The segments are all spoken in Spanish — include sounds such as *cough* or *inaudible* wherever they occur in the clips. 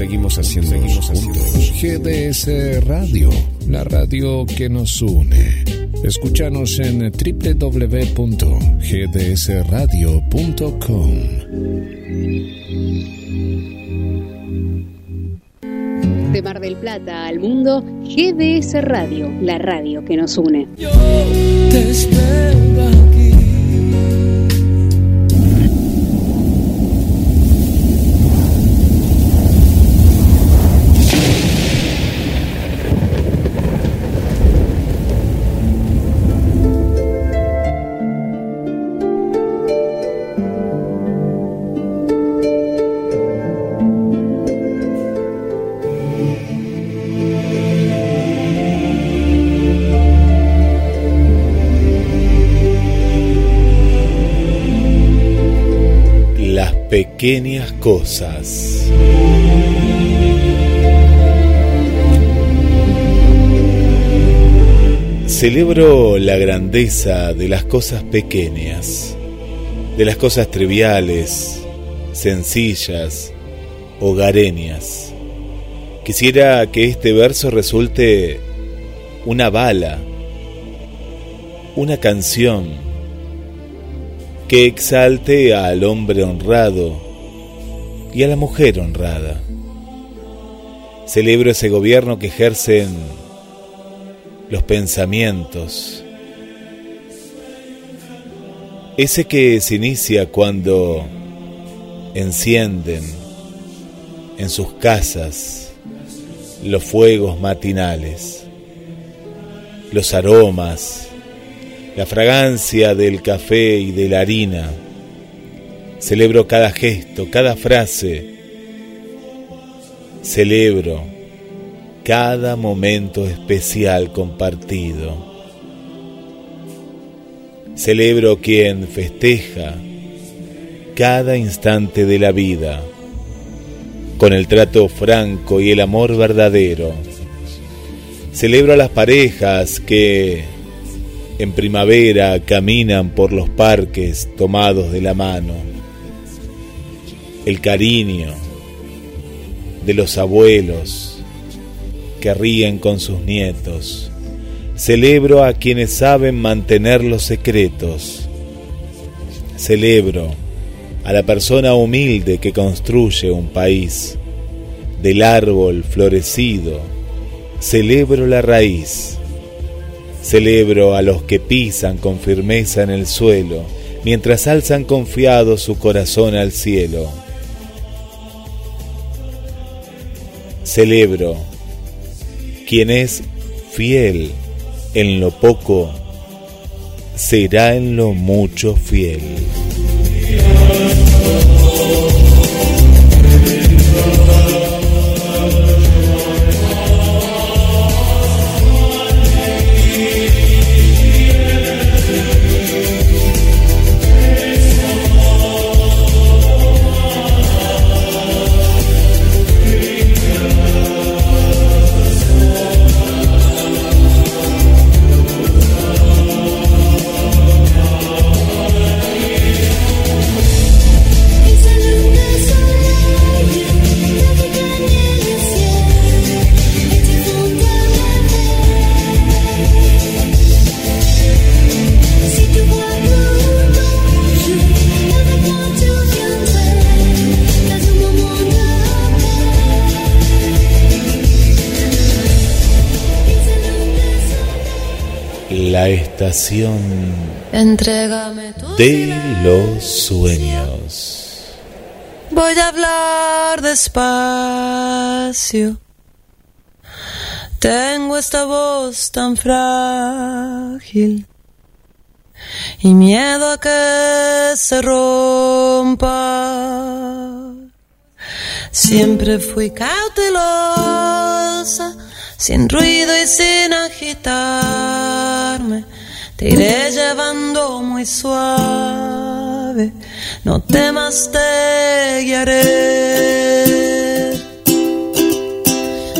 Seguimos haciendo, seguimos juntos. GDS Radio, la radio que nos une. Escúchanos en www.gdsradio.com. De Mar del Plata al mundo, GDS Radio, la radio que nos une. Pequeñas cosas. Celebro la grandeza de las cosas pequeñas, de las cosas triviales, sencillas, hogareñas. Quisiera que este verso resulte una bala, una canción, que exalte al hombre honrado y a la mujer honrada. Celebro ese gobierno que ejercen los pensamientos, ese que se inicia cuando encienden en sus casas los fuegos matinales, los aromas, la fragancia del café y de la harina. Celebro cada gesto, cada frase. Celebro cada momento especial compartido. Celebro quien festeja cada instante de la vida con el trato franco y el amor verdadero. Celebro a las parejas que en primavera caminan por los parques tomados de la mano. El cariño de los abuelos que ríen con sus nietos. Celebro a quienes saben mantener los secretos. Celebro a la persona humilde que construye un país. Del árbol florecido, celebro la raíz Celebro a los que pisan con firmeza en el suelo, mientras alzan confiado su corazón al cielo. Celebro quien es fiel en lo poco, será en lo mucho fiel. Estación de los sueños. Voy a hablar despacio. Tengo esta voz tan frágil y miedo a que se rompa. Siempre fui cautelosa, sin ruido y sin agitarme te iré llevando muy suave, no temas, te guiaré.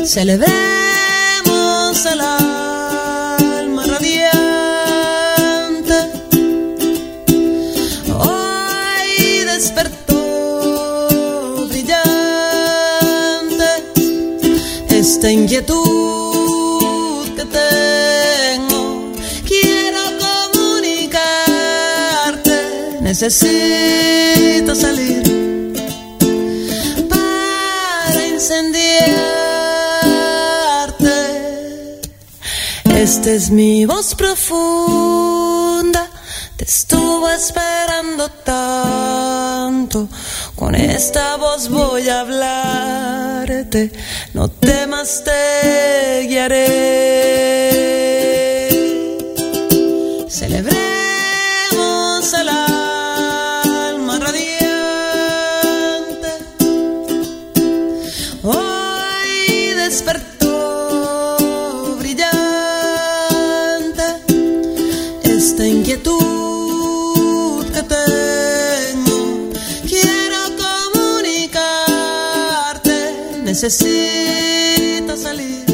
Celebremos el alma radiante. Hoy despertó brillante. inquietud necesito salir para incendiarte. Esta es mi voz profunda, te estuve esperando tanto con esta voz voy a hablarte, no temas, te guiaré. Necesito salir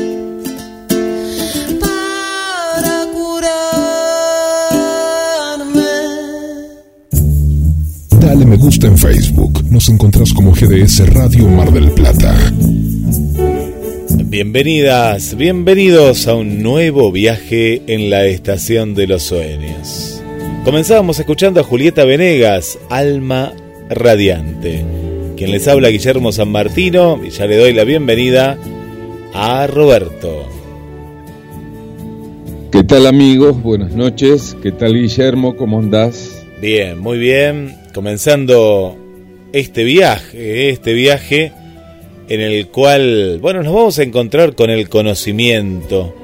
para curarme. Dale me gusta en Facebook. Nos encontrás como GDS Radio Mar del Plata. Bienvenidas, bienvenidos a un nuevo viaje en la estación de los sueños. Comenzábamos escuchando a Julieta Venegas, Alma Radiante. Quien les habla Guillermo San Martino y ya le doy la bienvenida a Roberto. ¿Qué tal amigos? Buenas noches. ¿Qué tal Guillermo? ¿Cómo andás? Bien, muy bien. Comenzando este viaje, este viaje en el cual, bueno, nos vamos a encontrar con el conocimiento.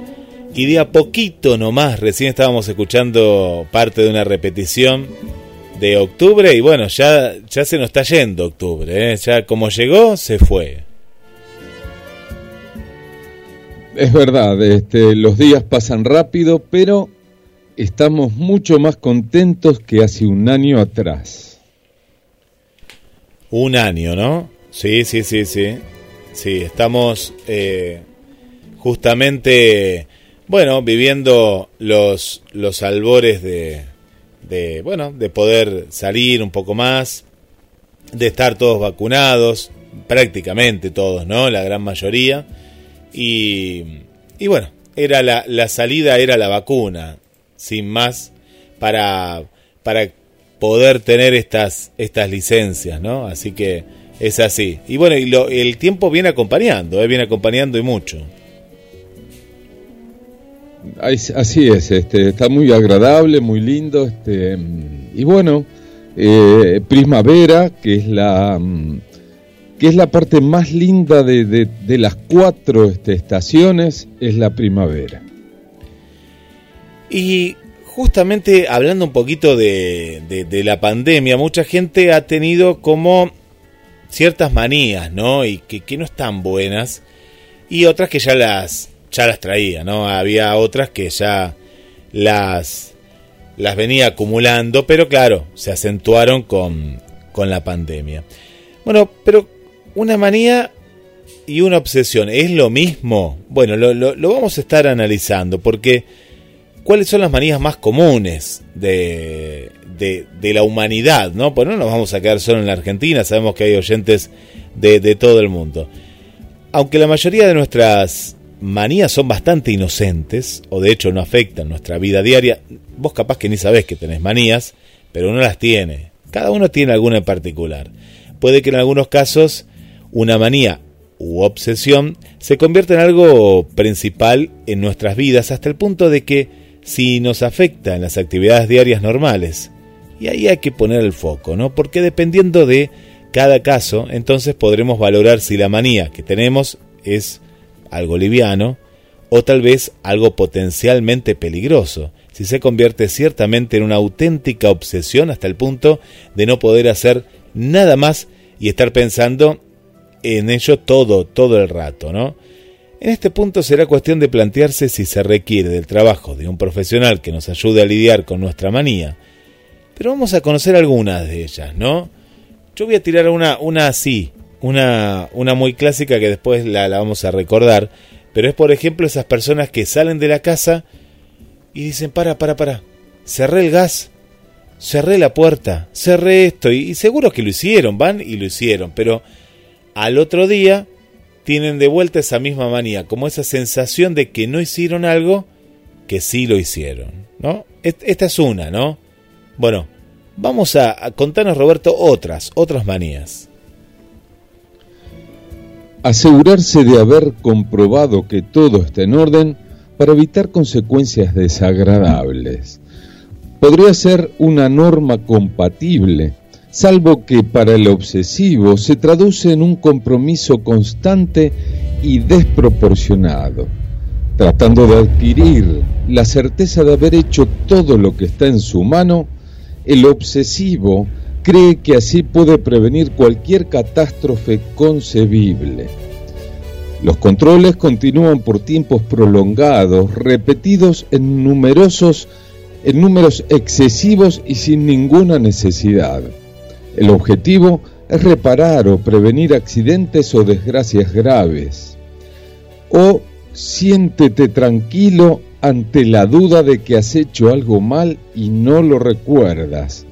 Y de a poquito nomás, recién estábamos escuchando parte de una repetición de octubre y bueno, ya, ya se nos está yendo octubre, ¿eh? ya como llegó, se fue. Es verdad, este, los días pasan rápido, pero estamos mucho más contentos que hace un año atrás. Un año, ¿no? Sí, sí, sí, sí. Sí, estamos eh, justamente, bueno, viviendo los, los albores de, de, bueno, de poder salir un poco más, de estar todos vacunados, prácticamente todos, ¿no? La gran mayoría. Y, y bueno, era la, la salida era la vacuna, sin más, para, para poder tener estas, estas licencias, ¿no? Así que es así. Y bueno, y lo, el tiempo viene acompañando, ¿eh? viene acompañando y mucho. Así es, este, está muy agradable, muy lindo, este, y bueno, eh, primavera, que es la mm, que es la parte más linda de, de, las cuatro este, estaciones, es la primavera. Y justamente hablando un poquito de, de, la pandemia, mucha gente ha tenido como ciertas manías, ¿no? Y que, que no están buenas, y otras que ya las ya las traía, ¿no? Había otras que ya las, las venía acumulando, pero claro, se acentuaron con, con la pandemia. Bueno, pero una manía y una obsesión, ¿es lo mismo? Bueno, lo, lo, vamos a estar analizando, porque ¿cuáles son las manías más comunes de, de, de, la humanidad? ¿no? Pues no nos vamos a quedar solo en la Argentina, sabemos que hay oyentes de, de todo el mundo. Aunque la mayoría de nuestras manías son bastante inocentes, o de hecho no afectan nuestra vida diaria. Vos capaz que ni sabés que tenés manías, pero uno las tiene. Cada uno tiene alguna en particular. Puede que en algunos casos una manía u obsesión se convierta en algo principal en nuestras vidas hasta el punto de que si nos afecta en las actividades diarias normales, y ahí hay que poner el foco, ¿no? Porque dependiendo de cada caso, entonces podremos valorar si la manía que tenemos es algo liviano, o tal vez algo potencialmente peligroso, si se convierte ciertamente en una auténtica obsesión hasta el punto de no poder hacer nada más y estar pensando en ello todo, todo el rato, ¿no? En este punto será cuestión de plantearse si se requiere del trabajo de un profesional que nos ayude a lidiar con nuestra manía. Pero vamos a conocer algunas de ellas, ¿no? Yo voy a tirar una, una así, una, una muy clásica que después la, la vamos a recordar, pero es por ejemplo esas personas que salen de la casa y dicen, para, para, para, cerré el gas, cerré la puerta, cerré esto, y, seguro que lo hicieron, van y lo hicieron, pero al otro día tienen de vuelta esa misma manía, como esa sensación de que no hicieron algo que sí lo hicieron, ¿no? Esta es una, ¿no? Bueno, vamos a, a contarnos, Roberto, otras, otras manías. Asegurarse de haber comprobado que todo está en orden para evitar consecuencias desagradables. Podría ser una norma compatible, salvo que para el obsesivo se traduce en un compromiso constante y desproporcionado, tratando de adquirir la certeza de haber hecho todo lo que está en su mano, el obsesivo cree que así puede prevenir cualquier catástrofe concebible. Los controles continúan por tiempos prolongados, repetidos en numerosos en números excesivos y sin ninguna necesidad. El objetivo es reparar o prevenir accidentes o desgracias graves. O siéntete tranquilo ante la duda de que has hecho algo mal y no lo recuerdas.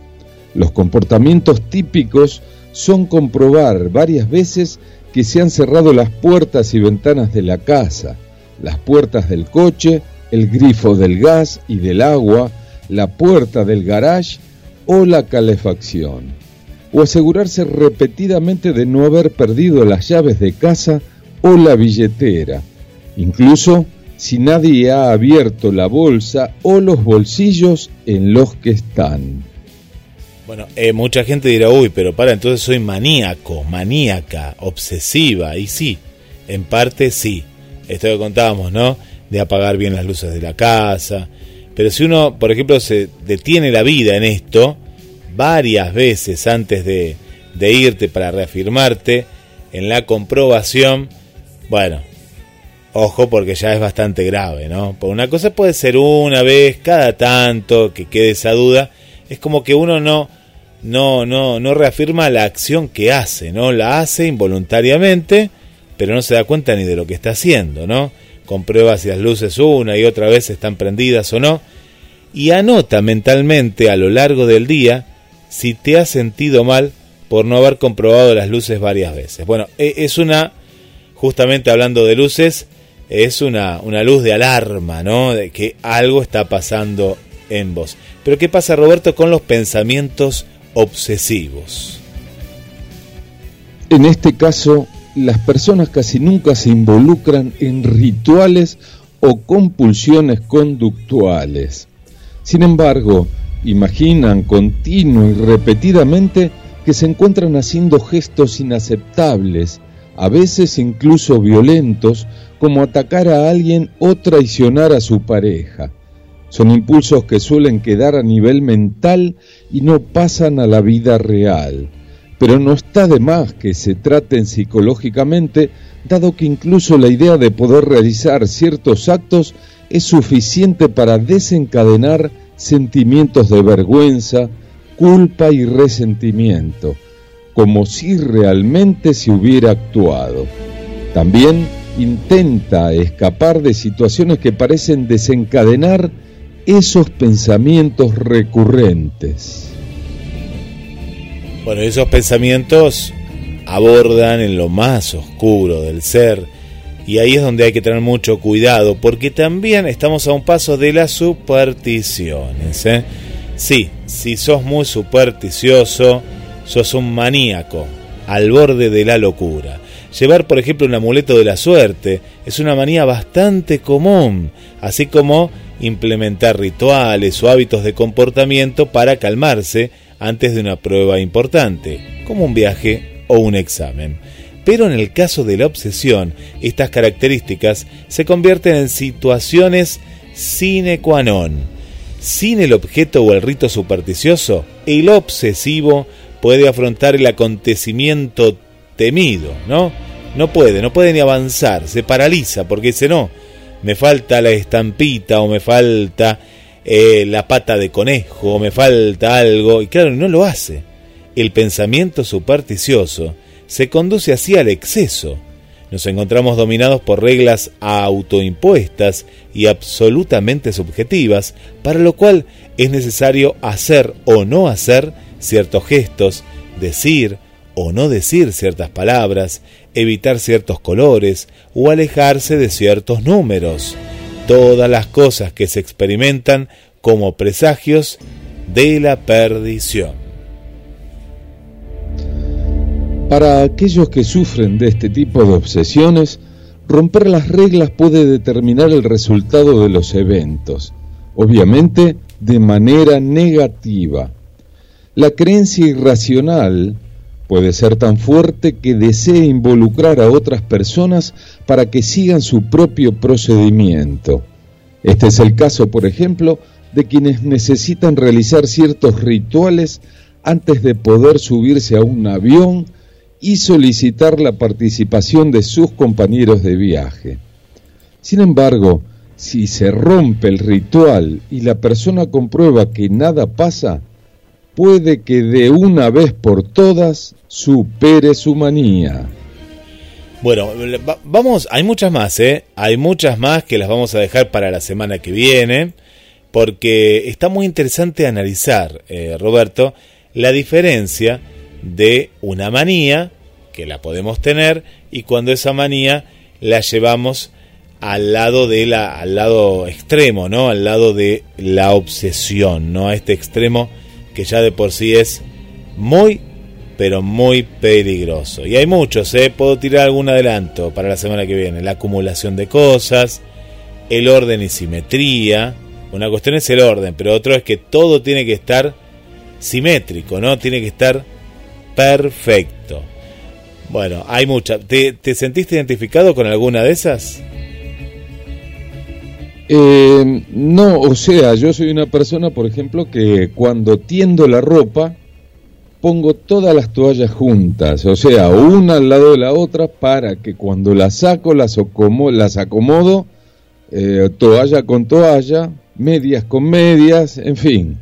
Los comportamientos típicos son comprobar varias veces que se han cerrado las puertas y ventanas de la casa, las puertas del coche, el grifo del gas y del agua, la puerta del garage o la calefacción. O asegurarse repetidamente de no haber perdido las llaves de casa o la billetera, incluso si nadie ha abierto la bolsa o los bolsillos en los que están. Bueno, eh, mucha gente dirá, uy, pero para, entonces soy maníaco, maníaca, obsesiva. Y sí, en parte sí. Esto que contábamos, ¿no? De apagar bien las luces de la casa. Pero si uno, por ejemplo, se detiene la vida en esto, varias veces antes de, de irte para reafirmarte, en la comprobación, bueno, ojo porque ya es bastante grave, ¿no? Por una cosa puede ser una vez, cada tanto, que quede esa duda. Es como que uno no no, no, no reafirma la acción que hace, ¿no? La hace involuntariamente, pero no se da cuenta ni de lo que está haciendo, ¿no? Comprueba si las luces una y otra vez están prendidas o no, y anota mentalmente a lo largo del día si te has sentido mal por no haber comprobado las luces varias veces. Bueno, e, es una, justamente hablando de luces, es una, una luz de alarma, ¿no? De que algo está pasando en vos. Pero ¿qué pasa, Roberto, con los pensamientos obsesivos. En este caso, las personas casi nunca se involucran en rituales o compulsiones conductuales. Sin embargo, imaginan continuo y repetidamente que se encuentran haciendo gestos inaceptables, a veces incluso violentos, como atacar a alguien o traicionar a su pareja. Son impulsos que suelen quedar a nivel mental y no pasan a la vida real. Pero no está de más que se traten psicológicamente, dado que incluso la idea de poder realizar ciertos actos es suficiente para desencadenar sentimientos de vergüenza, culpa y resentimiento, como si realmente se hubiera actuado. También intenta escapar de situaciones que parecen desencadenar esos pensamientos recurrentes. Bueno, esos pensamientos abordan en lo más oscuro del ser y ahí es donde hay que tener mucho cuidado porque también estamos a un paso de las supersticiones. ¿eh? Sí, si sos muy supersticioso, sos un maníaco al borde de la locura. Llevar, por ejemplo, un amuleto de la suerte es una manía bastante común, así como implementar rituales o hábitos de comportamiento para calmarse antes de una prueba importante, como un viaje o un examen. Pero en el caso de la obsesión, estas características se convierten en situaciones sine qua non. Sin el objeto o el rito supersticioso, el obsesivo puede afrontar el acontecimiento temido, ¿no? No puede, no puede ni avanzar, se paraliza porque dice no, me falta la estampita o me falta eh, la pata de conejo o me falta algo, y claro, no lo hace. El pensamiento supersticioso se conduce así al exceso. Nos encontramos dominados por reglas autoimpuestas y absolutamente subjetivas, para lo cual es necesario hacer o no hacer ciertos gestos, decir o no decir ciertas palabras, evitar ciertos colores o alejarse de ciertos números. Todas las cosas que se experimentan como presagios de la perdición. Para aquellos que sufren de este tipo de obsesiones, romper las reglas puede determinar el resultado de los eventos, obviamente de manera negativa. La creencia irracional puede ser tan fuerte que desee involucrar a otras personas para que sigan su propio procedimiento. Este es el caso, por ejemplo, de quienes necesitan realizar ciertos rituales antes de poder subirse a un avión y solicitar la participación de sus compañeros de viaje. Sin embargo, si se rompe el ritual y la persona comprueba que nada pasa, puede que de una vez por todas supere su manía. Bueno, vamos, hay muchas más, ¿eh? Hay muchas más que las vamos a dejar para la semana que viene porque está muy interesante analizar, eh, Roberto, la diferencia de una manía, que la podemos tener, y cuando esa manía la llevamos al lado de la, al lado extremo, ¿no? Al lado de la obsesión, ¿no? A este extremo que ya de por sí es muy, pero muy peligroso. Y hay muchos, ¿eh? Puedo tirar algún adelanto para la semana que viene. La acumulación de cosas, el orden y simetría, una cuestión es el orden, pero otro es que todo tiene que estar simétrico, ¿no? Tiene que estar perfecto. Bueno, hay muchas. ¿Te, sentiste identificado con alguna de esas? Eh, no, o sea, yo soy una persona, por ejemplo, que cuando tiendo la ropa, pongo todas las toallas juntas, o sea, una al lado de la otra para que cuando las saco, las, las acomodo, eh, toalla con toalla, medias con medias, en fin.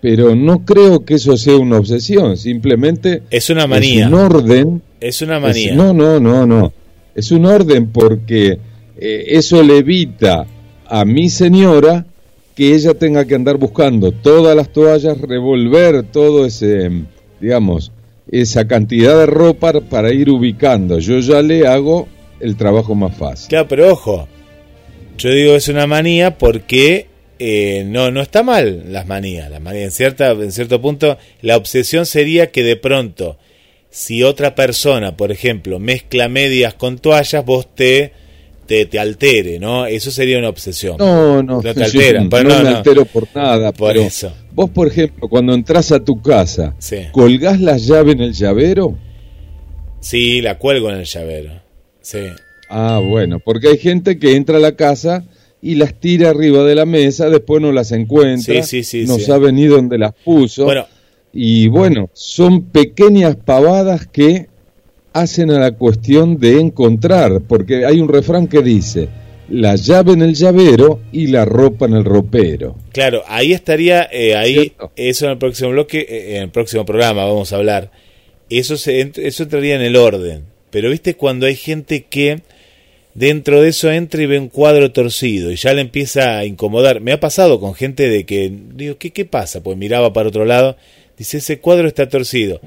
Pero no creo que eso sea una obsesión, simplemente es una manía. Es un orden. Es una manía. no, no, no, no. Es un orden porque eh, eso le evita a mi señora que ella tenga que andar buscando todas las toallas, revolver todo ese, digamos, esa cantidad de ropa para ir ubicando. Yo ya le hago el trabajo más fácil. Claro, pero ojo, yo digo es una manía porque eh, no, no está mal las manías. Las manías en, cierta, en cierto punto, la obsesión sería que de pronto, si otra persona, por ejemplo, mezcla medias con toallas, vos te, te, te altere, ¿no? Eso sería una obsesión. No, no, no te altera. no, me altero por nada. Por eso. Vos, por ejemplo, cuando entras a tu casa, ¿colgás la llave en el llavero? Sí, la cuelgo en el llavero. Sí. Ah, bueno, porque hay gente que entra a la casa y las tira arriba de la mesa, después no las encuentra, no sabe ni dónde las puso. y bueno, son pequeñas pavadas que hacen a la cuestión de encontrar, porque hay un refrán que dice, la llave en el llavero y la ropa en el ropero. Claro, ahí estaría, eh, ahí, eso en el próximo bloque, eh, en el próximo programa vamos a hablar, eso, se, eso entraría en el orden, pero viste cuando hay gente que dentro de eso entra y ve un cuadro torcido y ya le empieza a incomodar. Me ha pasado con gente de que, digo, ¿qué, qué pasa? Pues miraba para otro lado, dice, ese cuadro está torcido.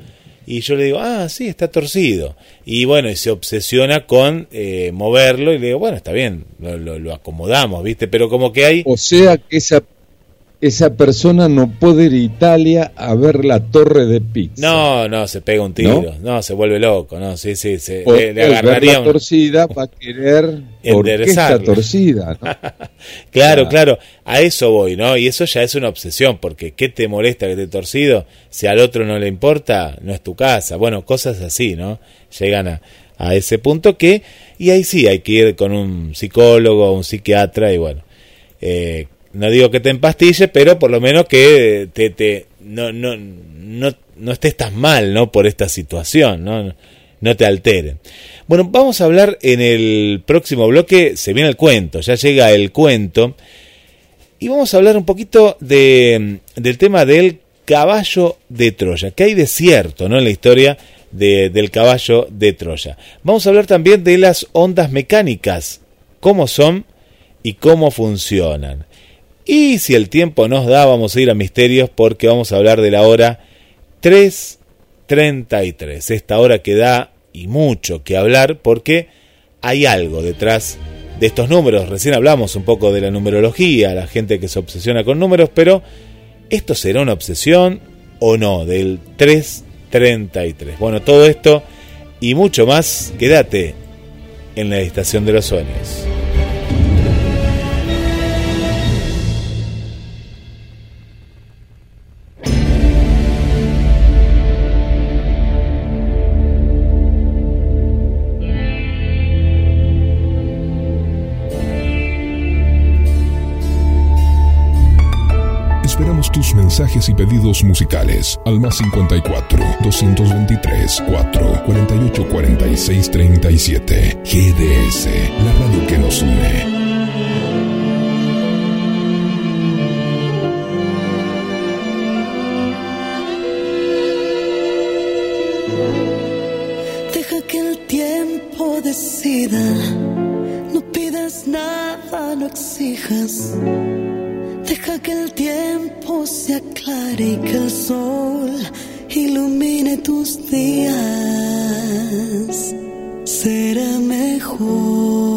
Y yo le digo, ah, sí, está torcido. Y bueno, y se obsesiona con eh, moverlo y le digo, bueno, está bien, lo, lo, lo acomodamos, ¿viste? Pero como que hay... O sea que esa esa persona no puede ir a Italia a ver la torre de pizza. No, no, se pega un tiro, no, se vuelve loco, no, sí, sí, se, le, agarraría la torcida para querer *laughs* está torcida, *laughs* claro, claro, a eso voy, ¿no? Y eso ya es una obsesión, porque ¿qué te molesta que esté torcido? Si al otro no le importa, no es tu casa. Bueno, cosas así, ¿no? Llegan a, a ese punto que, y ahí sí hay que ir con un psicólogo, un psiquiatra, y bueno, eh, no digo que te empastilles, pero por lo menos que te, te no, no, no, no estés tan mal, ¿no? Por esta situación, ¿no? No te altere. Bueno, vamos a hablar en el próximo bloque, se viene el cuento, ya llega el cuento, y vamos a hablar un poquito de, del tema del caballo de Troya, que hay de cierto, ¿no? En la historia de, del caballo de Troya. Vamos a hablar también de las ondas mecánicas, cómo son y cómo funcionan. Y si el tiempo nos da, vamos a ir a misterios porque vamos a hablar de la hora 3.33. Esta hora que da y mucho que hablar porque hay algo detrás de estos números. Recién hablamos un poco de la numerología, la gente que se obsesiona con números, pero ¿esto será una obsesión o no? Del 333. Bueno, todo esto y mucho más, quédate en la estación de los sueños. Tus mensajes y pedidos musicales al más 54 223 4 48 46 37. GDS, la radio que nos une. Deja que el tiempo decida. No pidas nada, no exijas. Deja que el tiempo se aclare y que el sol ilumine tus días. Será mejor,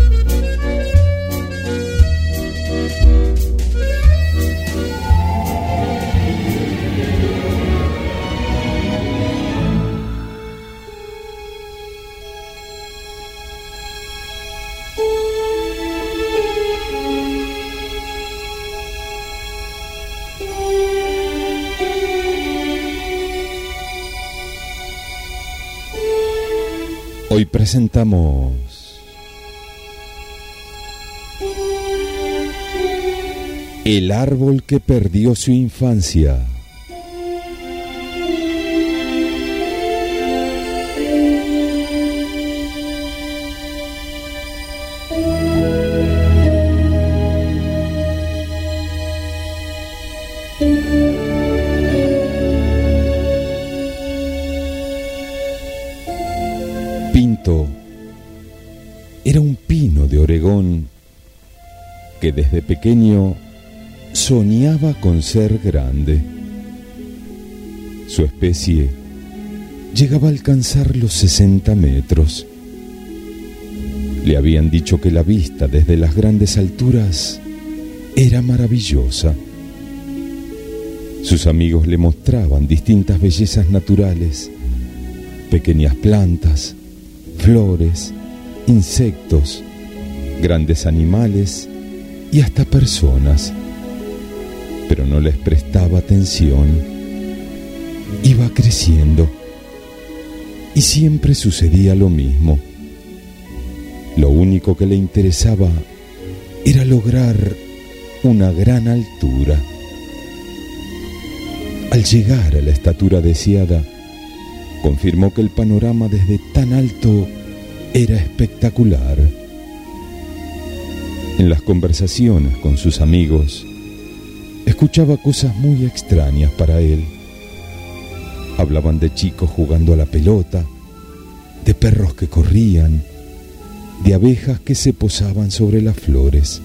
Hoy presentamos El árbol que perdió su infancia. Desde pequeño soñaba con ser grande. Su especie llegaba a alcanzar los 60 metros. Le habían dicho que la vista desde las grandes alturas era maravillosa. Sus amigos le mostraban distintas bellezas naturales, pequeñas plantas, flores, insectos, grandes animales y hasta personas, pero no les prestaba atención. Iba creciendo y siempre sucedía lo mismo. Lo único que le interesaba era lograr una gran altura. Al llegar a la estatura deseada, confirmó que el panorama desde tan alto era espectacular. En las conversaciones con sus amigos, escuchaba cosas muy extrañas para él. Hablaban de chicos jugando a la pelota, de perros que corrían, de abejas que se posaban sobre las flores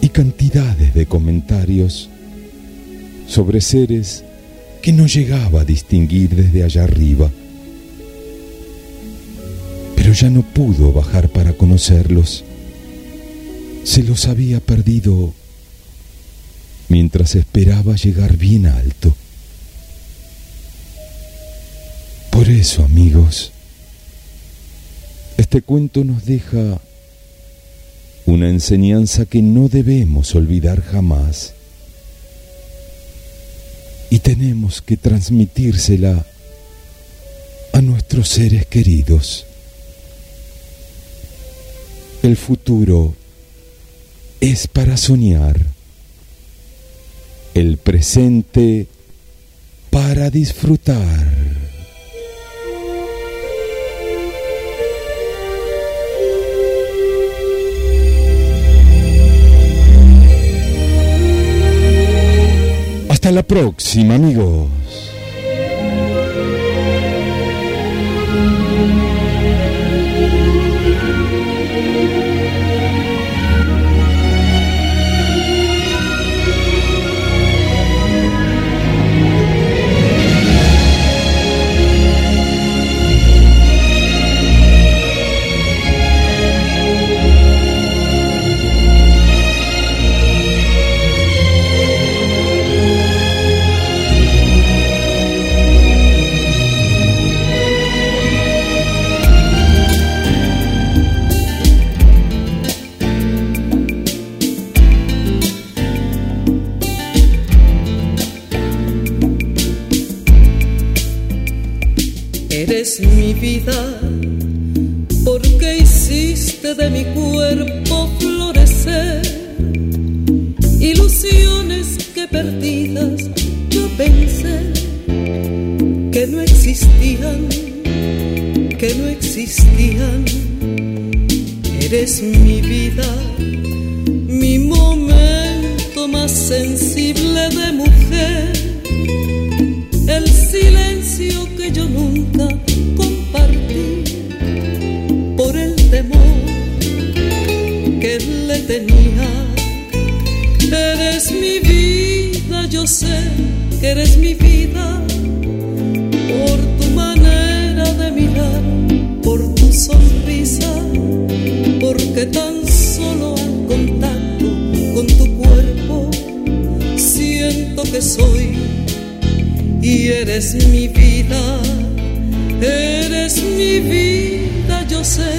y cantidades de comentarios sobre seres que no llegaba a distinguir desde allá arriba. Pero ya no pudo bajar para conocerlos. Se los había perdido mientras esperaba llegar bien alto. Por eso, amigos, este cuento nos deja una enseñanza que no debemos olvidar jamás y tenemos que transmitírsela a nuestros seres queridos. El futuro es para soñar, el presente para disfrutar. Hasta la próxima, amigos. Mi vida, porque hiciste de mi cuerpo florecer ilusiones que perdidas yo pensé que no existían, que no existían. Eres mi vida, mi momento más sensible de mujer, tenía. Eres mi vida, yo sé que eres mi vida. Por tu manera de mirar, por tu sonrisa, porque tan solo al contacto con tu cuerpo siento que soy y eres mi vida, eres mi vida, yo sé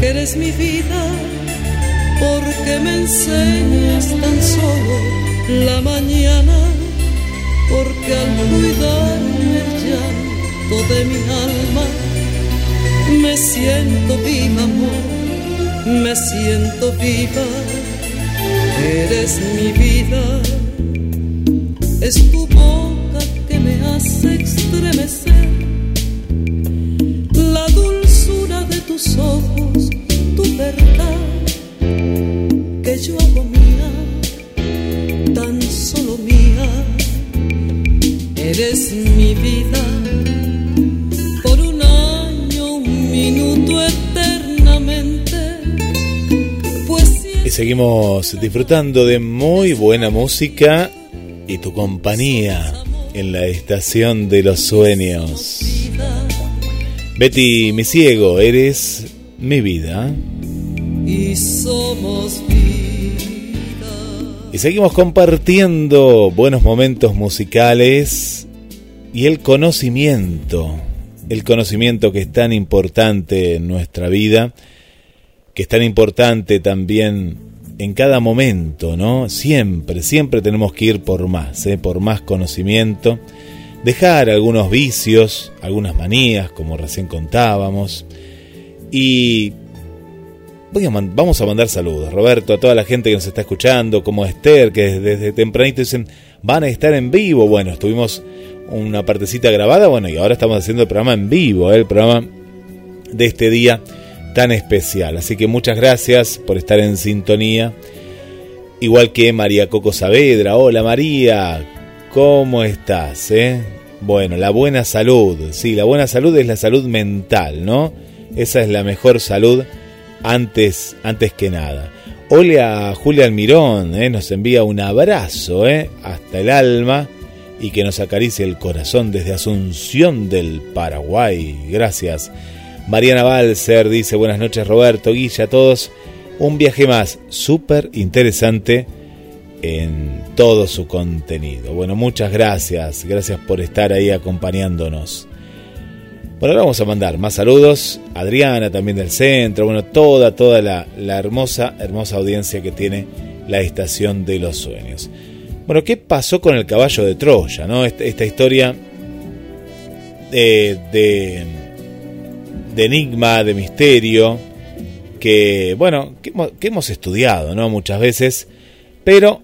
que eres mi vida, porque me enseñas tan solo la mañana, porque al cuidarme el llanto de mi alma, me siento viva, amor, me siento viva, eres mi vida, es tu boca que me hace estremecer. La dulzura de tus ojos, tu verdad, yo hago mía, tan solo mía. Eres mi vida, por un año, un minuto eternamente. Pues si seguimos disfrutando de muy buena música y tu compañía en la estación de los sueños. Betty, mi ciego, eres mi vida. Y somos Y seguimos compartiendo buenos momentos musicales y el conocimiento, el conocimiento que es tan importante en nuestra vida que es tan importante también en cada momento, ¿no? Siempre, siempre tenemos que ir por más, ¿eh? por más conocimiento, dejar algunos vicios, algunas manías, como recién contábamos, y vamos a mandar saludos, Roberto, a toda la gente que nos está escuchando, como Esther, que desde tempranito dicen, van a estar en vivo, bueno, estuvimos una partecita grabada, bueno, y ahora estamos haciendo el programa en vivo, ¿eh? el programa de este día tan especial. Así que muchas gracias por estar en sintonía. Igual que María Coco Saavedra. Hola María, ¿cómo estás? Eh? Bueno, la buena salud. Sí, la buena salud es la salud mental, ¿no? Esa es la mejor salud antes, antes que nada. Hola Julia Almirón, ¿eh? nos envía un abrazo ¿eh? hasta el alma y que nos acaricie el corazón desde Asunción del Paraguay. Gracias. Mariana Balser dice buenas noches Roberto, Guilla, a todos. Un viaje más súper interesante en todo su contenido. Bueno, muchas gracias, gracias por estar ahí acompañándonos. Bueno, ahora vamos a mandar más saludos. Adriana también del centro, bueno, toda, toda la, hermosa, hermosa audiencia que tiene la Estación de los Sueños. Bueno, ¿qué pasó con el caballo de Troya? ¿no? Esta, historia de de enigma, de misterio, que, bueno, que hemos, estudiado, ¿no? Muchas veces, pero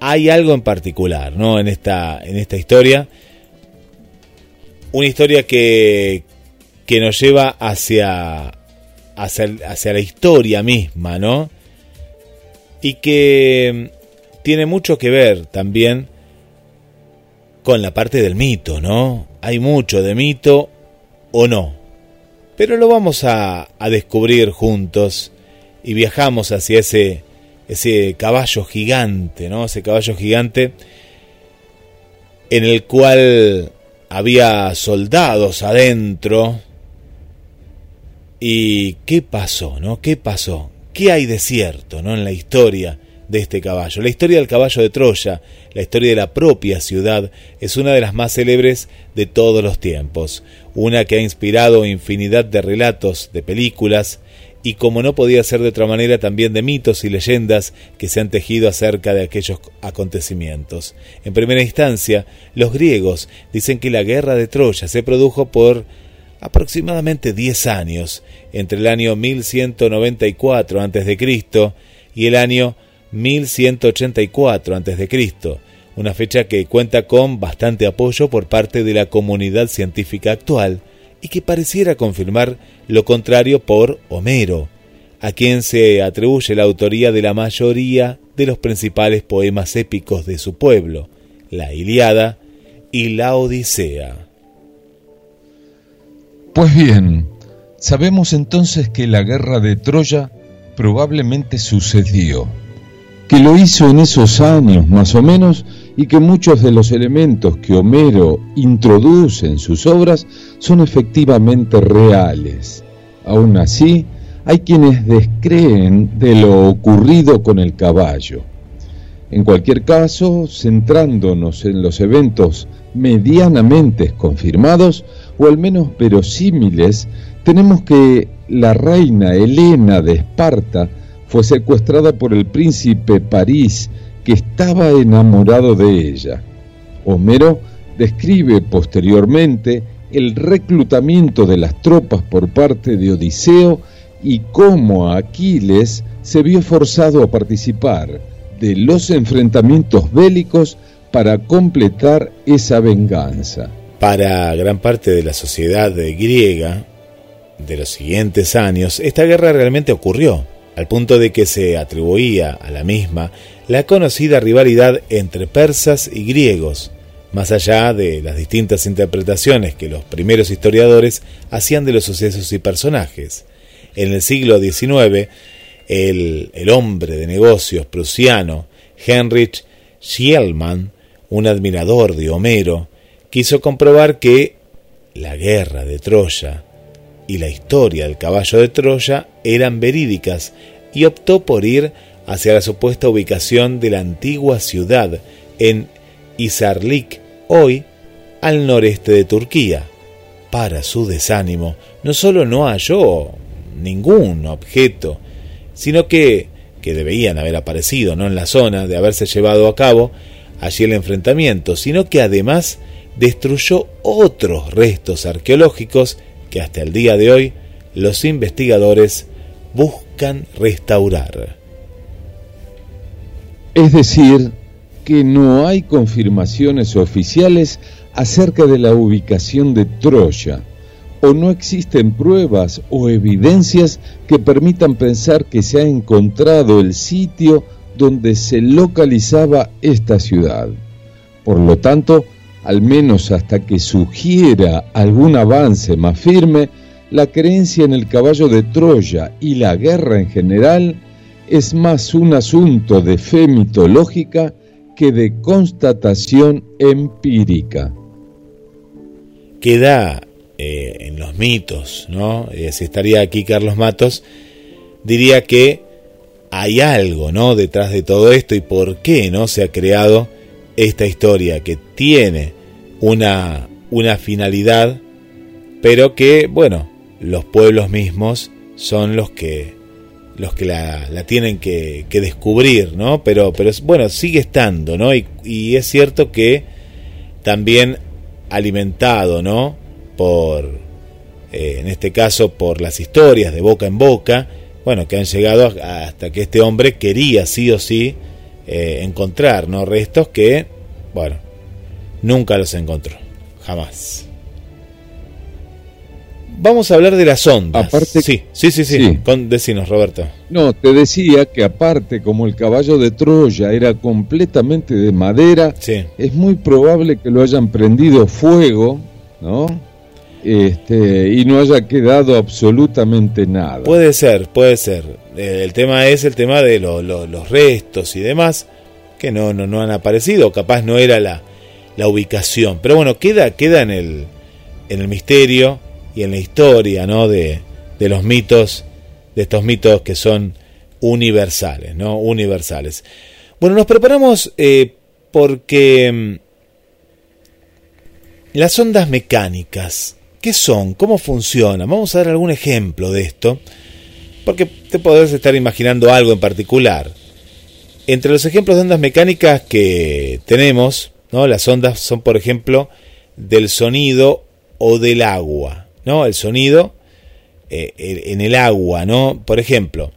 hay algo en particular, ¿no? En esta, en esta historia. Una historia que, que nos lleva hacia, hacia, hacia la historia misma, ¿no? Y que tiene mucho que ver también con la parte del mito, ¿no? Hay mucho de mito o no. Pero lo vamos a, descubrir juntos y viajamos hacia ese, ese caballo gigante, ¿no? Ese caballo gigante en el cual había soldados adentro. ¿Y qué pasó, no? ¿Qué pasó? ¿Qué hay de cierto, no? En la historia de este caballo. La historia del caballo de Troya, la historia de la propia ciudad, es una de las más célebres de todos los tiempos, una que ha inspirado infinidad de relatos, de películas, y como no podía ser de otra manera también de mitos y leyendas que se han tejido acerca de aquellos acontecimientos. En primera instancia, los griegos dicen que la guerra de Troya se produjo por aproximadamente 10 años, entre el año 1194 a.C. y el año 1184 a.C., una fecha que cuenta con bastante apoyo por parte de la comunidad científica actual y que pareciera confirmar lo contrario por Homero, a quien se atribuye la autoría de la mayoría de los principales poemas épicos de su pueblo, la Iliada y la Odisea. Pues bien, sabemos entonces que la guerra de Troya probablemente sucedió que lo hizo en esos años más o menos y que muchos de los elementos que Homero introduce en sus obras son efectivamente reales. Aún así, hay quienes descreen de lo ocurrido con el caballo. En cualquier caso, centrándonos en los eventos medianamente confirmados, o al menos verosímiles, tenemos que la reina Helena de Esparta fue secuestrada por el príncipe París, que estaba enamorado de ella. Homero describe posteriormente el reclutamiento de las tropas por parte de Odiseo y cómo Aquiles se vio forzado a participar de los enfrentamientos bélicos para completar esa venganza. Para gran parte de la sociedad griega de los siguientes años, esta guerra realmente ocurrió al punto de que se atribuía a la misma la conocida rivalidad entre persas y griegos, más allá de las distintas interpretaciones que los primeros historiadores hacían de los sucesos y personajes. En el siglo XIX, el, hombre de negocios prusiano Heinrich Schielmann, un admirador de Homero, quiso comprobar que la guerra de Troya y la historia del caballo de Troya eran verídicas y optó por ir hacia la supuesta ubicación de la antigua ciudad en Isarlik, hoy al noreste de Turquía. Para su desánimo, no solo no halló ningún objeto, sino que, que debían haber aparecido ¿no? en la zona de haberse llevado a cabo allí el enfrentamiento, sino que además destruyó otros restos arqueológicos que hasta el día de hoy los investigadores buscan restaurar. Es decir, que no hay confirmaciones oficiales acerca de la ubicación de Troya, o no existen pruebas o evidencias que permitan pensar que se ha encontrado el sitio donde se localizaba esta ciudad. Por lo tanto, al menos hasta que sugiera algún avance más firme, la creencia en el caballo de Troya y la guerra en general es más un asunto de fe mitológica que de constatación empírica. Queda eh, en los mitos, ¿no? Eh, si estaría aquí Carlos Matos, diría que hay algo, ¿no? Detrás de todo esto y por qué, ¿no? Se ha creado esta historia que tiene una, una finalidad, pero que, bueno, los pueblos mismos son los que los que la, tienen que, que, descubrir, ¿no? Pero, pero bueno, sigue estando, ¿no? Y, y, es cierto que también alimentado, ¿no? Por, eh, en este caso, por las historias de boca en boca, bueno, que han llegado hasta que este hombre quería sí o sí eh, encontrar, ¿no? Restos que, bueno, nunca los encontró, jamás. Vamos a hablar de las ondas. Aparte, sí, sí, sí, sí. Con, decinos, Roberto. No, te decía que aparte, como el caballo de Troya era completamente de madera, sí. es muy probable que lo hayan prendido fuego, ¿no? Este, y no haya quedado absolutamente nada. Puede ser, puede ser. El tema es el tema de lo, lo, los restos y demás, que no, no, no han aparecido, capaz no era la, la ubicación. Pero bueno, queda, queda en el, en el misterio y en la historia ¿no? de, de los mitos, de estos mitos que son universales, ¿no? Universales. Bueno, nos preparamos eh, porque mm, las ondas mecánicas, ¿qué son? ¿Cómo funcionan? Vamos a dar algún ejemplo de esto, porque te podés estar imaginando algo en particular. Entre los ejemplos de ondas mecánicas que tenemos, ¿no? Las ondas son, por ejemplo, del sonido o del agua. ¿No? El sonido eh, en el agua, ¿no? Por ejemplo,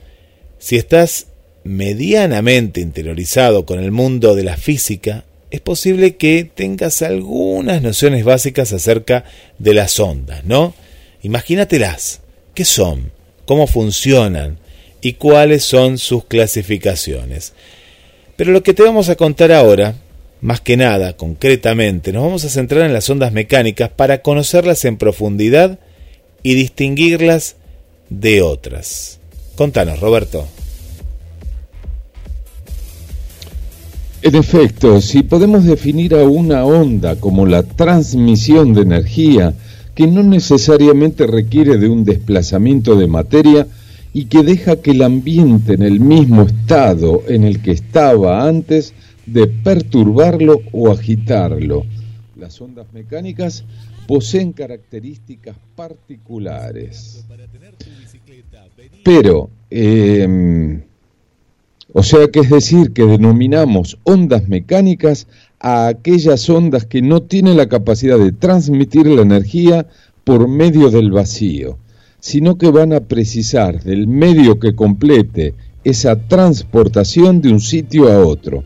si estás medianamente interiorizado con el mundo de la física, es posible que tengas algunas nociones básicas acerca de las ondas, ¿no? Imagínatelas. ¿Qué son? ¿Cómo funcionan? ¿Y cuáles son sus clasificaciones? Pero lo que te vamos a contar ahora, más que nada, concretamente, nos vamos a centrar en las ondas mecánicas para conocerlas en profundidad y distinguirlas de otras. Contanos, Roberto. En efecto, si podemos definir a una onda como la transmisión de energía, que no necesariamente requiere de un desplazamiento de materia y que deja que el ambiente en el mismo estado en el que estaba antes de perturbarlo o agitarlo. Las ondas mecánicas poseen características particulares. Pero, eh, o sea que es decir que denominamos ondas mecánicas a aquellas ondas que no tienen la capacidad de transmitir la energía por medio del vacío, sino que van a precisar del medio que complete esa transportación de un sitio a otro.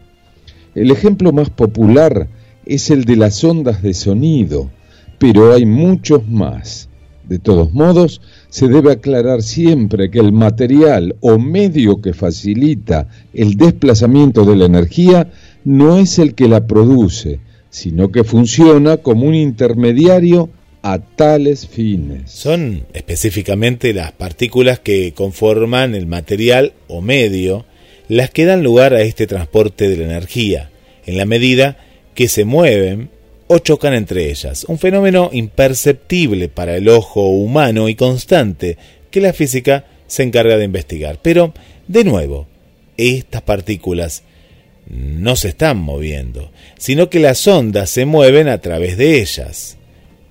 El ejemplo más popular es el de las ondas de sonido, pero hay muchos más. De todos modos, se debe aclarar siempre que el material o medio que facilita el desplazamiento de la energía no es el que la produce, sino que funciona como un intermediario a tales fines. Son específicamente las partículas que conforman el material o medio las que dan lugar a este transporte de la energía, en la medida que se mueven o chocan entre ellas, un fenómeno imperceptible para el ojo humano y constante que la física se encarga de investigar. Pero, de nuevo, estas partículas no se están moviendo, sino que las ondas se mueven a través de ellas,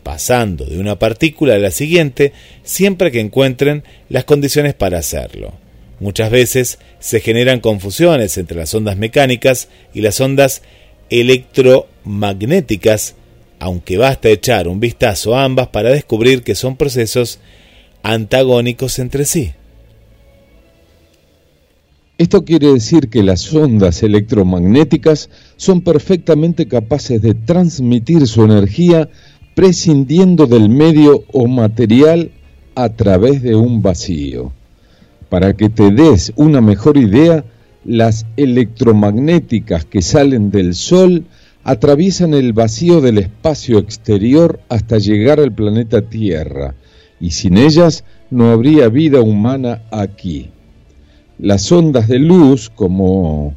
pasando de una partícula a la siguiente siempre que encuentren las condiciones para hacerlo. Muchas veces se generan confusiones entre las ondas mecánicas y las ondas electromagnéticas, aunque basta echar un vistazo a ambas para descubrir que son procesos antagónicos entre sí. Esto quiere decir que las ondas electromagnéticas son perfectamente capaces de transmitir su energía prescindiendo del medio o material a través de un vacío. Para que te des una mejor idea, las electromagnéticas que salen del Sol atraviesan el vacío del espacio exterior hasta llegar al planeta Tierra, y sin ellas no habría vida humana aquí. Las ondas de luz, como,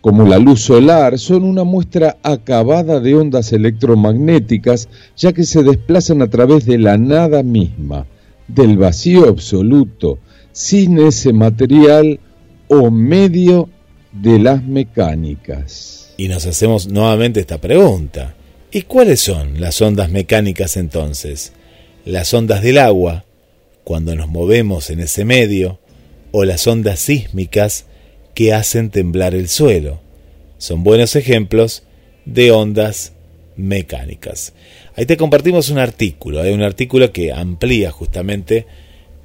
como la luz solar, son una muestra acabada de ondas electromagnéticas, ya que se desplazan a través de la nada misma, del vacío absoluto, sin ese material o medio de las mecánicas. Y nos hacemos nuevamente esta pregunta. ¿Y cuáles son las ondas mecánicas entonces? ¿Las ondas del agua, cuando nos movemos en ese medio, o las ondas sísmicas que hacen temblar el suelo? Son buenos ejemplos de ondas mecánicas. Ahí te compartimos un artículo, hay un artículo que amplía justamente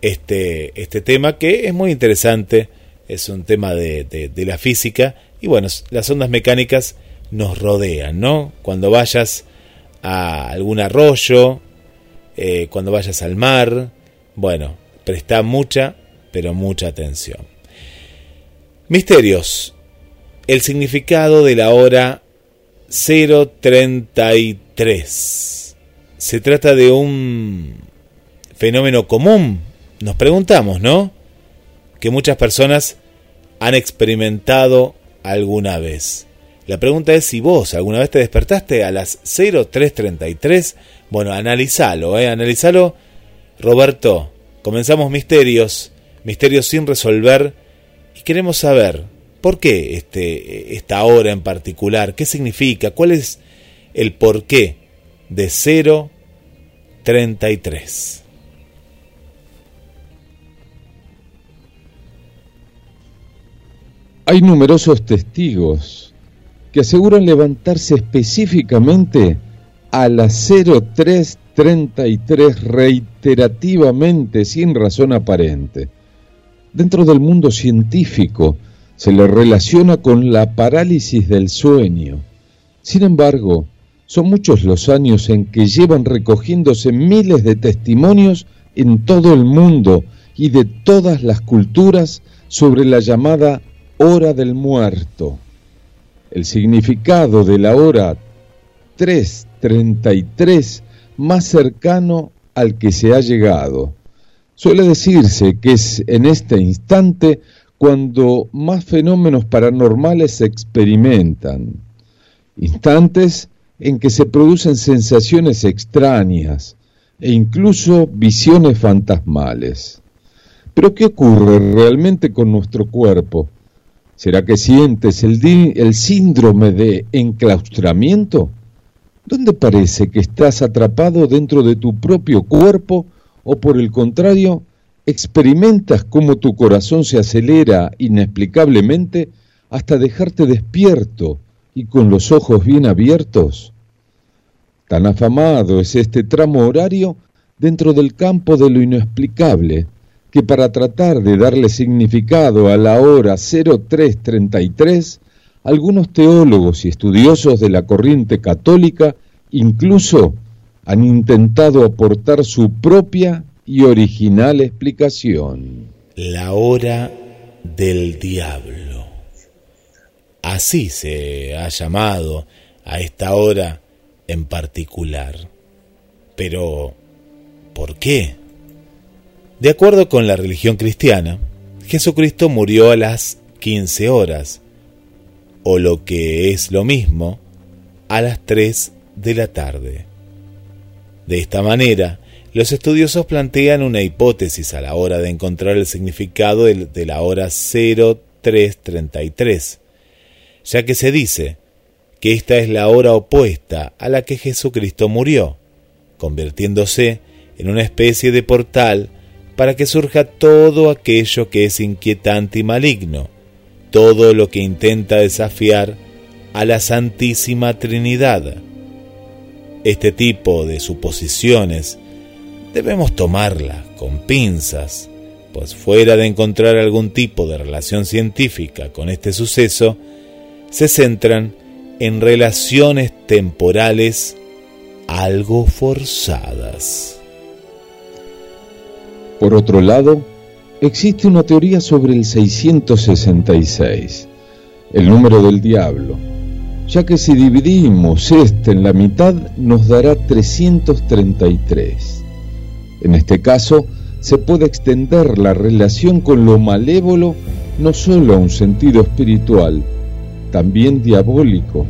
este, este tema que es muy interesante, es un tema de, la física y bueno, las ondas mecánicas nos rodean, ¿no? Cuando vayas a algún arroyo, eh, cuando vayas al mar, bueno, presta mucha, pero mucha atención. Misterios. El significado de la hora 033. Se trata de un fenómeno común nos preguntamos, ¿no? Que muchas personas han experimentado alguna vez. La pregunta es si vos alguna vez te despertaste a las 0333. Bueno, analizalo, ¿eh? Analizalo. Roberto, comenzamos misterios, misterios sin resolver y queremos saber por qué este, esta hora en particular, qué significa, cuál es el porqué de 033. Hay numerosos testigos que aseguran levantarse específicamente a las 0333 reiterativamente sin razón aparente. Dentro del mundo científico se le relaciona con la parálisis del sueño. Sin embargo, son muchos los años en que llevan recogiéndose miles de testimonios en todo el mundo y de todas las culturas sobre la llamada hora del muerto. El significado de la hora 333 más cercano al que se ha llegado. Suele decirse que es en este instante cuando más fenómenos paranormales se experimentan, instantes en que se producen sensaciones extrañas e incluso visiones fantasmales. Pero ¿qué ocurre realmente con nuestro cuerpo? ¿Será que sientes el, síndrome de enclaustramiento? ¿Dónde parece que estás atrapado dentro de tu propio cuerpo o por el contrario, experimentas cómo tu corazón se acelera inexplicablemente hasta dejarte despierto y con los ojos bien abiertos? Tan afamado es este tramo horario dentro del campo de lo inexplicable que para tratar de darle significado a la hora 0333, algunos teólogos y estudiosos de la corriente católica incluso han intentado aportar su propia y original explicación. La hora del diablo. Así se ha llamado a esta hora en particular. Pero ¿Por qué? De acuerdo con la religión cristiana, Jesucristo murió a las 15 horas, o lo que es lo mismo, a las 3 de la tarde. De esta manera, los estudiosos plantean una hipótesis a la hora de encontrar el significado de la hora 0333, ya que se dice que esta es la hora opuesta a la que Jesucristo murió, convirtiéndose en una especie de portal para que surja todo aquello que es inquietante y maligno, todo lo que intenta desafiar a la Santísima Trinidad. Este tipo de suposiciones debemos tomarla con pinzas, pues fuera de encontrar algún tipo de relación científica con este suceso, se centran en relaciones temporales algo forzadas. Por otro lado, existe una teoría sobre el 666, el número del diablo, ya que si dividimos este en la mitad nos dará 333. En este caso, se puede extender la relación con lo malévolo no solo a un sentido espiritual, también diabólico,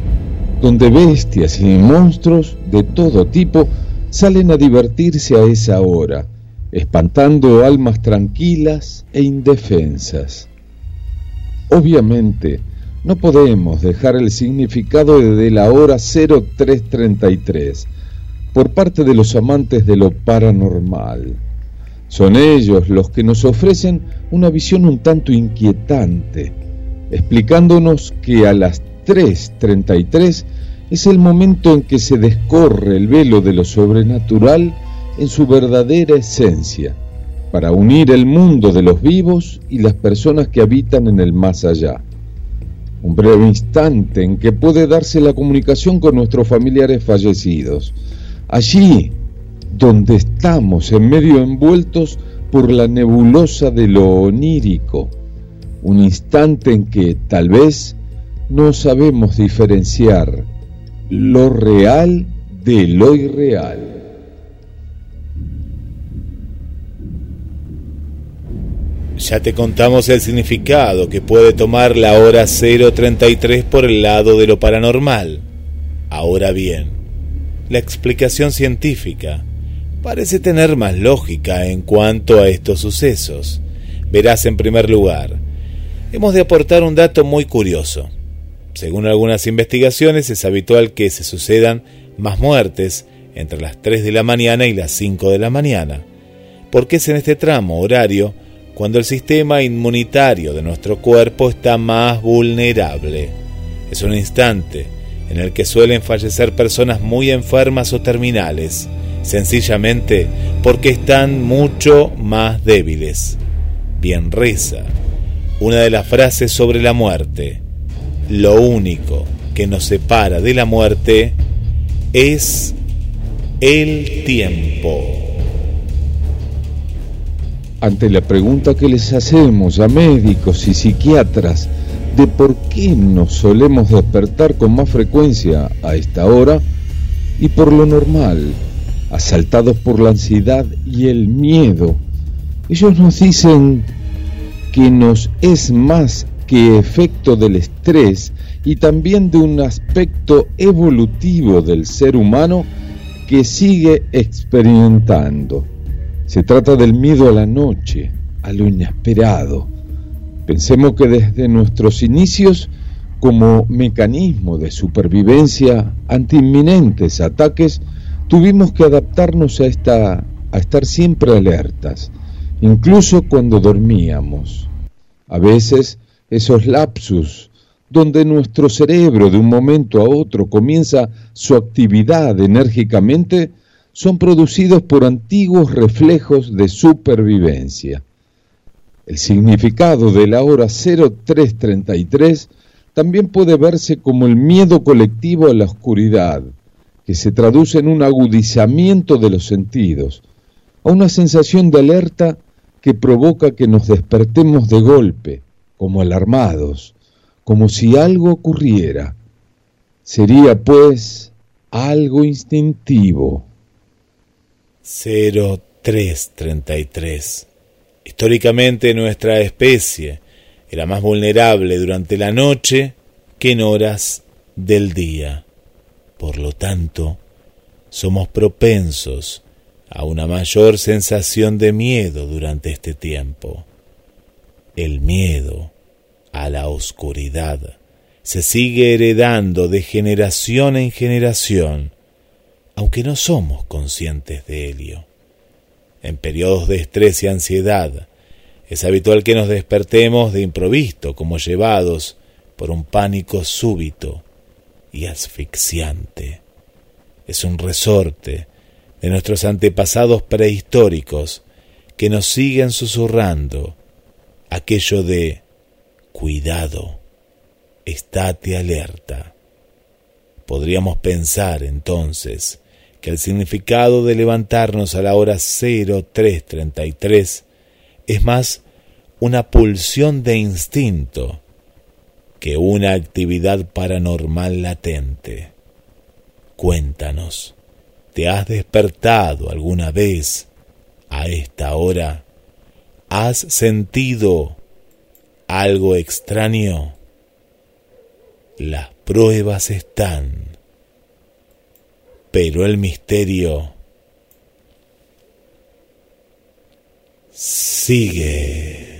donde bestias y monstruos de todo tipo salen a divertirse a esa hora espantando almas tranquilas e indefensas. Obviamente, no podemos dejar el significado de la hora 0333 por parte de los amantes de lo paranormal. Son ellos los que nos ofrecen una visión un tanto inquietante, explicándonos que a las 3.33 es el momento en que se descorre el velo de lo sobrenatural en su verdadera esencia, para unir el mundo de los vivos y las personas que habitan en el más allá. Un breve instante en que puede darse la comunicación con nuestros familiares fallecidos. Allí donde estamos en medio envueltos por la nebulosa de lo onírico. Un instante en que tal vez no sabemos diferenciar lo real de lo irreal. Ya te contamos el significado que puede tomar la hora 033 por el lado de lo paranormal. Ahora bien, la explicación científica parece tener más lógica en cuanto a estos sucesos. Verás en primer lugar, hemos de aportar un dato muy curioso. Según algunas investigaciones es habitual que se sucedan más muertes entre las 3 de la mañana y las 5 de la mañana, porque es en este tramo horario cuando el sistema inmunitario de nuestro cuerpo está más vulnerable. Es un instante en el que suelen fallecer personas muy enfermas o terminales, sencillamente porque están mucho más débiles. Bien reza una de las frases sobre la muerte. Lo único que nos separa de la muerte es el tiempo. Ante la pregunta que les hacemos a médicos y psiquiatras de por qué nos solemos despertar con más frecuencia a esta hora y por lo normal, asaltados por la ansiedad y el miedo, ellos nos dicen que nos es más que efecto del estrés y también de un aspecto evolutivo del ser humano que sigue experimentando. Se trata del miedo a la noche, a lo inesperado. Pensemos que desde nuestros inicios, como mecanismo de supervivencia ante inminentes ataques, tuvimos que adaptarnos a, esta, a estar siempre alertas, incluso cuando dormíamos. A veces esos lapsus donde nuestro cerebro de un momento a otro comienza su actividad enérgicamente, son producidos por antiguos reflejos de supervivencia. El significado de la hora 0333 también puede verse como el miedo colectivo a la oscuridad, que se traduce en un agudizamiento de los sentidos, a una sensación de alerta que provoca que nos despertemos de golpe, como alarmados, como si algo ocurriera. Sería, pues, algo instintivo. 333. Históricamente nuestra especie era más vulnerable durante la noche que en horas del día. Por lo tanto, somos propensos a una mayor sensación de miedo durante este tiempo. El miedo a la oscuridad se sigue heredando de generación en generación, aunque no somos conscientes de ello. En periodos de estrés y ansiedad, es habitual que nos despertemos de improviso, como llevados por un pánico súbito y asfixiante. Es un resorte de nuestros antepasados prehistóricos que nos siguen susurrando aquello de cuidado, estate alerta. Podríamos pensar entonces que el significado de levantarnos a la hora 0333 es más una pulsión de instinto que una actividad paranormal latente. Cuéntanos, ¿te has despertado alguna vez a esta hora? ¿Has sentido algo extraño? Las pruebas están, pero el misterio sigue.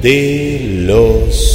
De los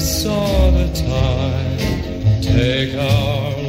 saw the time. Take our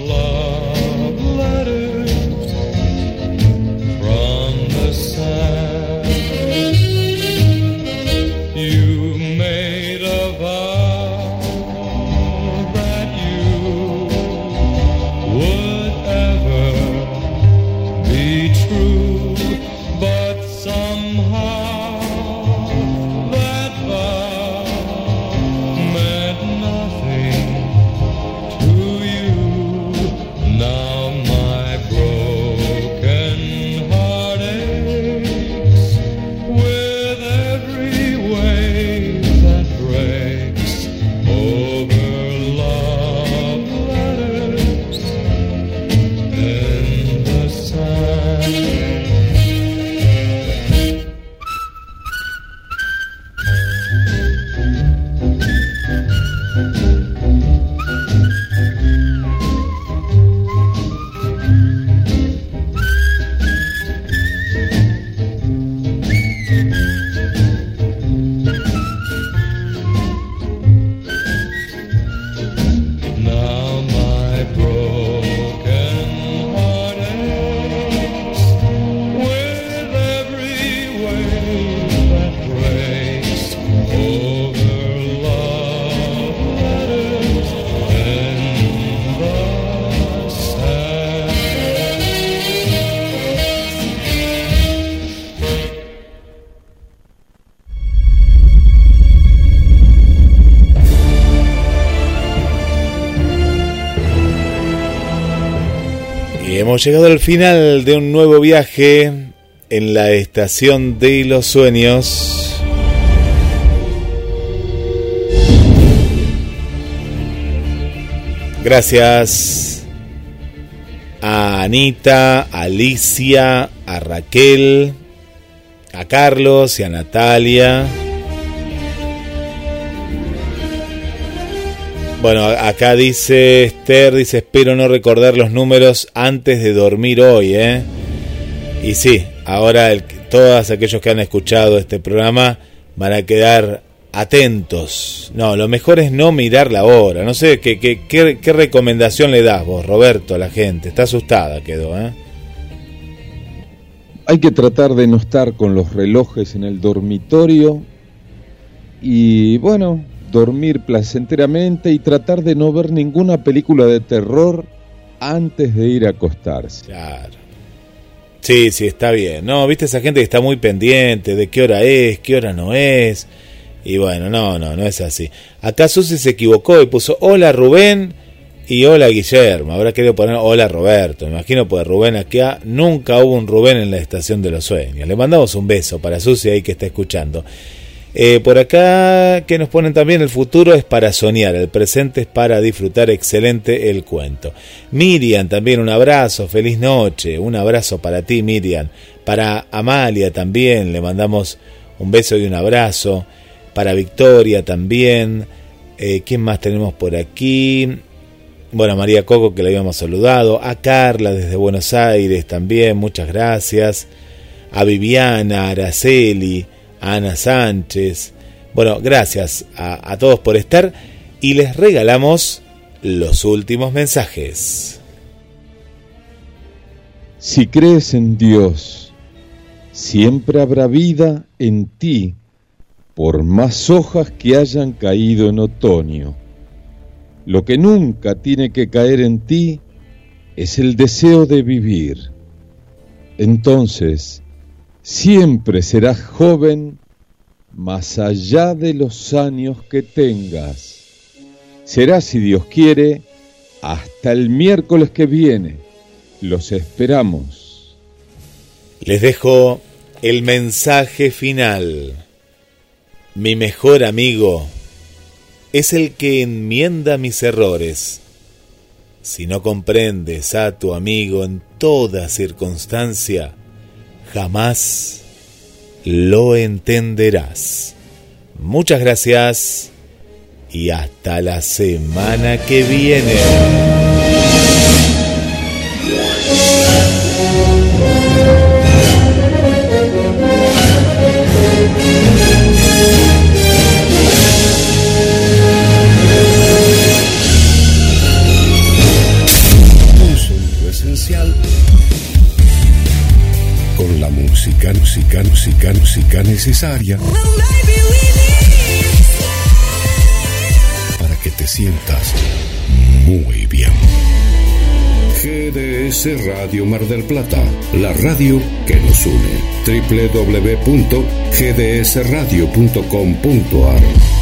hemos llegado al final de un nuevo viaje en la estación de los sueños. Gracias a Anita, a Alicia, a Raquel, a Carlos y a Natalia. Bueno, acá dice Esther, dice, espero no recordar los números antes de dormir hoy, ¿eh? Y sí, ahora todos aquellos que han escuchado este programa van a quedar atentos. No, lo mejor es no mirar la hora. No sé, ¿qué, qué, qué, recomendación le das vos, Roberto, a la gente? Está asustada, quedó, ¿eh? Hay que tratar de no estar con los relojes en el dormitorio y bueno, dormir placenteramente y tratar de no ver ninguna película de terror antes de ir a acostarse. Claro. Sí, sí, está bien. No, viste esa gente que está muy pendiente de qué hora es, qué hora no es. Y bueno, no, no, no es así. Acá Susi se equivocó y puso hola Rubén y hola Guillermo. Ahora quiero poner hola Roberto. Me imagino pues Rubén acá. Nunca hubo un Rubén en la estación de los sueños. Le mandamos un beso para Susi ahí que está escuchando. Eh, por acá que nos ponen también el futuro es para soñar, el presente es para disfrutar, excelente el cuento. Miriam también un abrazo, feliz noche, un abrazo para ti Miriam, para Amalia también le mandamos un beso y un abrazo, para Victoria también, eh, ¿quién más tenemos por aquí? Bueno, a María Coco que la habíamos saludado, a Carla desde Buenos Aires también, muchas gracias, a Viviana, a Araceli, Ana Sánchez. Bueno, gracias a, todos por estar y les regalamos los últimos mensajes. Si crees en Dios, siempre habrá vida en ti, por más hojas que hayan caído en otoño. Lo que nunca tiene que caer en ti es el deseo de vivir. Entonces, Siempre serás joven más allá de los años que tengas. Será, si Dios quiere, hasta el miércoles que viene. Los esperamos. Les dejo el mensaje final. Mi mejor amigo es el que enmienda mis errores. Si no comprendes a tu amigo en toda circunstancia, jamás lo entenderás. Muchas gracias y hasta la semana que viene. Música, música, música necesaria para que te sientas muy bien. GDS Radio Mar del Plata, la radio que nos une. www.gdsradio.com.ar